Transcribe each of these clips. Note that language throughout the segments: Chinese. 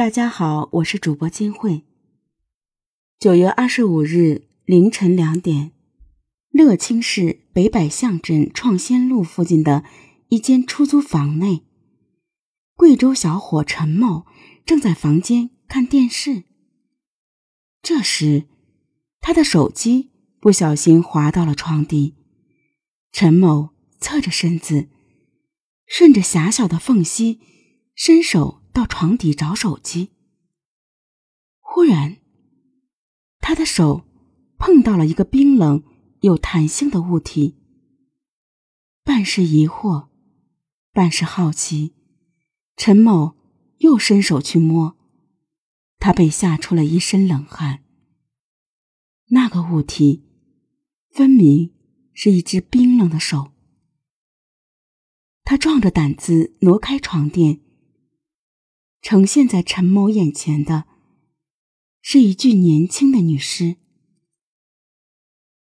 大家好，我是主播金慧。九月二十五日凌晨两点，乐清市北柏巷镇创新路附近的一间出租房内，贵州小伙陈某正在房间看电视。这时，他的手机不小心滑到了床底。陈某侧着身子，顺着狭小的缝隙，伸手到床底找手机。忽然，他的手碰到了一个冰冷有弹性的物体，半是疑惑，半是好奇，陈某又伸手去摸，他被吓出了一身冷汗。那个物体，分明。是一只冰冷的手，他壮着胆子挪开床垫。呈现在陈某眼前的，是一具年轻的女尸。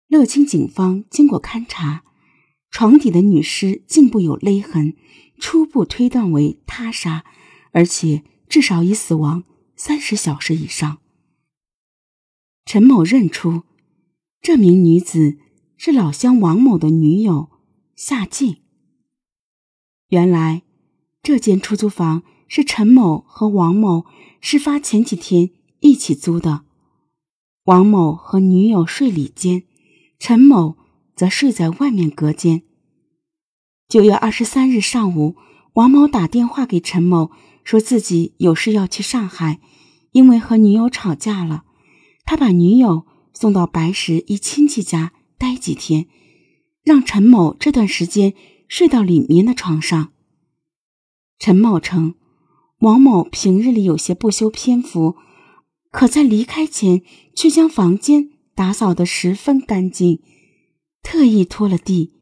乐清警方经过勘查，床底的女尸颈部有勒痕，初步推断为他杀，而且至少已死亡三十小时以上。陈某认出这名女子。是老乡王某的女友夏静。原来，这间出租房是陈某和王某事发前几天一起租的。王某和女友睡里间，陈某则睡在外面隔间。九月二十三日上午，王某打电话给陈某，说自己有事要去上海，因为和女友吵架了，他把女友送到白石一亲戚家。待几天，让陈某这段时间睡到里面的床上。陈某称，王某平日里有些不修边幅，可在离开前却将房间打扫得十分干净，特意拖了地，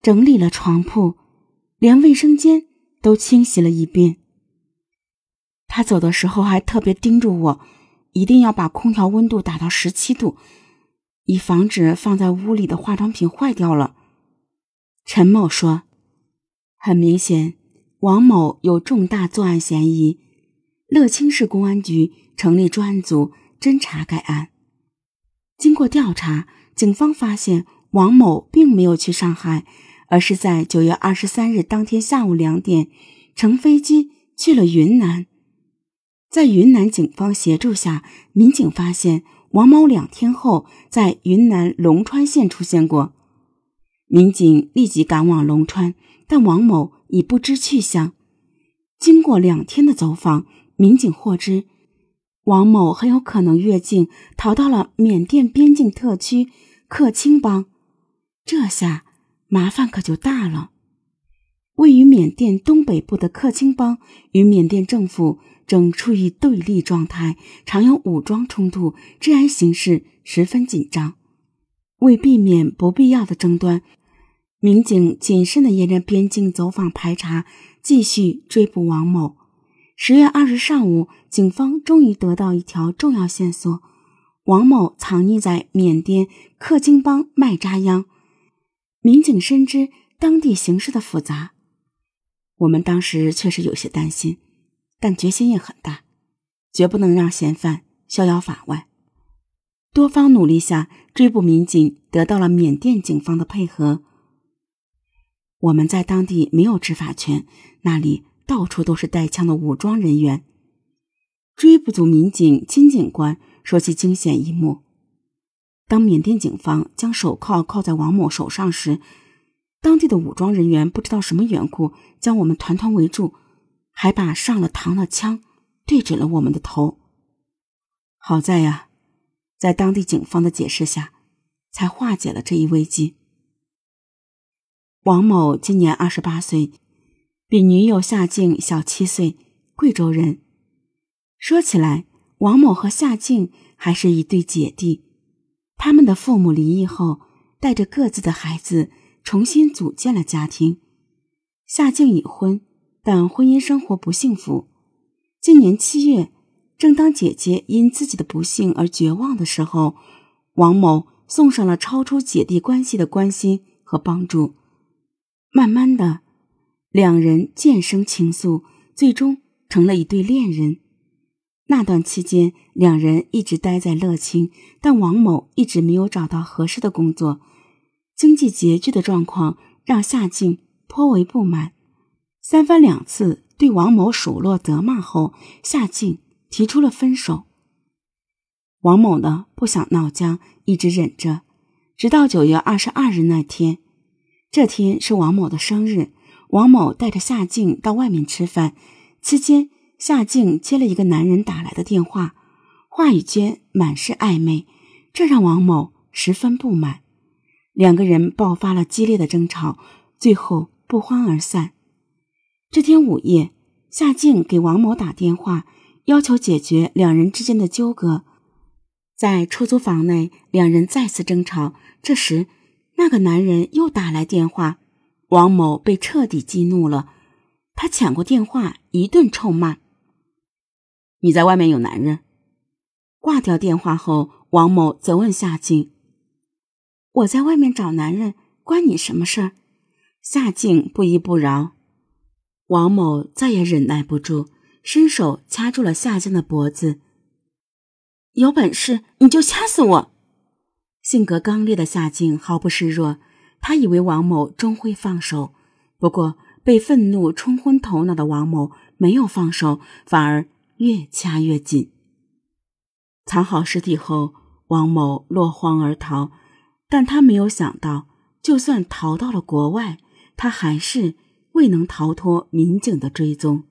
整理了床铺，连卫生间都清洗了一遍。他走的时候还特别叮嘱我，一定要把空调温度打到十七度。以防止放在屋里的化妆品坏掉了，陈某说：“很明显，王某有重大作案嫌疑。乐清市公安局成立专案组侦查该案。经过调查，警方发现王某并没有去上海，而是在九月二十三日当天下午两点乘飞机去了云南。在云南警方协助下，民警发现。”王某两天后在云南龙川县出现过，民警立即赶往龙川，但王某已不知去向。经过两天的走访，民警获知王某很有可能越境逃到了缅甸边境特区克钦邦，这下麻烦可就大了。位于缅甸东北部的克钦邦与缅甸政府。正处于对立状态，常有武装冲突，治安形势十分紧张。为避免不必要的争端，民警谨慎地沿着边境走访排查，继续追捕王某。十月二日上午，警方终于得到一条重要线索：王某藏匿在缅甸克钦邦麦扎央。民警深知当地形势的复杂，我们当时确实有些担心。但决心也很大，绝不能让嫌犯逍遥法外。多方努力下，追捕民警得到了缅甸警方的配合。我们在当地没有执法权，那里到处都是带枪的武装人员。追捕组民警金警官说起惊险一幕：当缅甸警方将手铐铐在王某手上时，当地的武装人员不知道什么缘故，将我们团团围住。还把上了膛的枪对准了我们的头。好在呀，在当地警方的解释下，才化解了这一危机。王某今年二十八岁，比女友夏静小七岁，贵州人。说起来，王某和夏静还是一对姐弟。他们的父母离异后，带着各自的孩子重新组建了家庭。夏静已婚。但婚姻生活不幸福。今年七月，正当姐姐因自己的不幸而绝望的时候，王某送上了超出姐弟关系的关心和帮助。慢慢的，两人渐生情愫，最终成了一对恋人。那段期间，两人一直待在乐清，但王某一直没有找到合适的工作，经济拮据的状况让夏静颇为不满。三番两次对王某数落责骂后，夏静提出了分手。王某呢，不想闹僵，一直忍着，直到九月二十二日那天。这天是王某的生日，王某带着夏静到外面吃饭，期间。夏静接了一个男人打来的电话，话语间满是暧昧，这让王某十分不满。两个人爆发了激烈的争吵，最后不欢而散。这天午夜，夏静给王某打电话，要求解决两人之间的纠葛。在出租房内，两人再次争吵。这时，那个男人又打来电话，王某被彻底激怒了，他抢过电话，一顿臭骂。你在外面有男人？挂掉电话后，王某责问夏静：“我在外面找男人，关你什么事儿？”夏静不依不饶。王某再也忍耐不住，伸手掐住了夏静的脖子：“有本事你就掐死我！”性格刚烈的夏静毫不示弱，他以为王某终会放手，不过被愤怒冲昏头脑的王某没有放手，反而。越掐越紧。藏好尸体后，王某落荒而逃，但他没有想到，就算逃到了国外，他还是未能逃脱民警的追踪。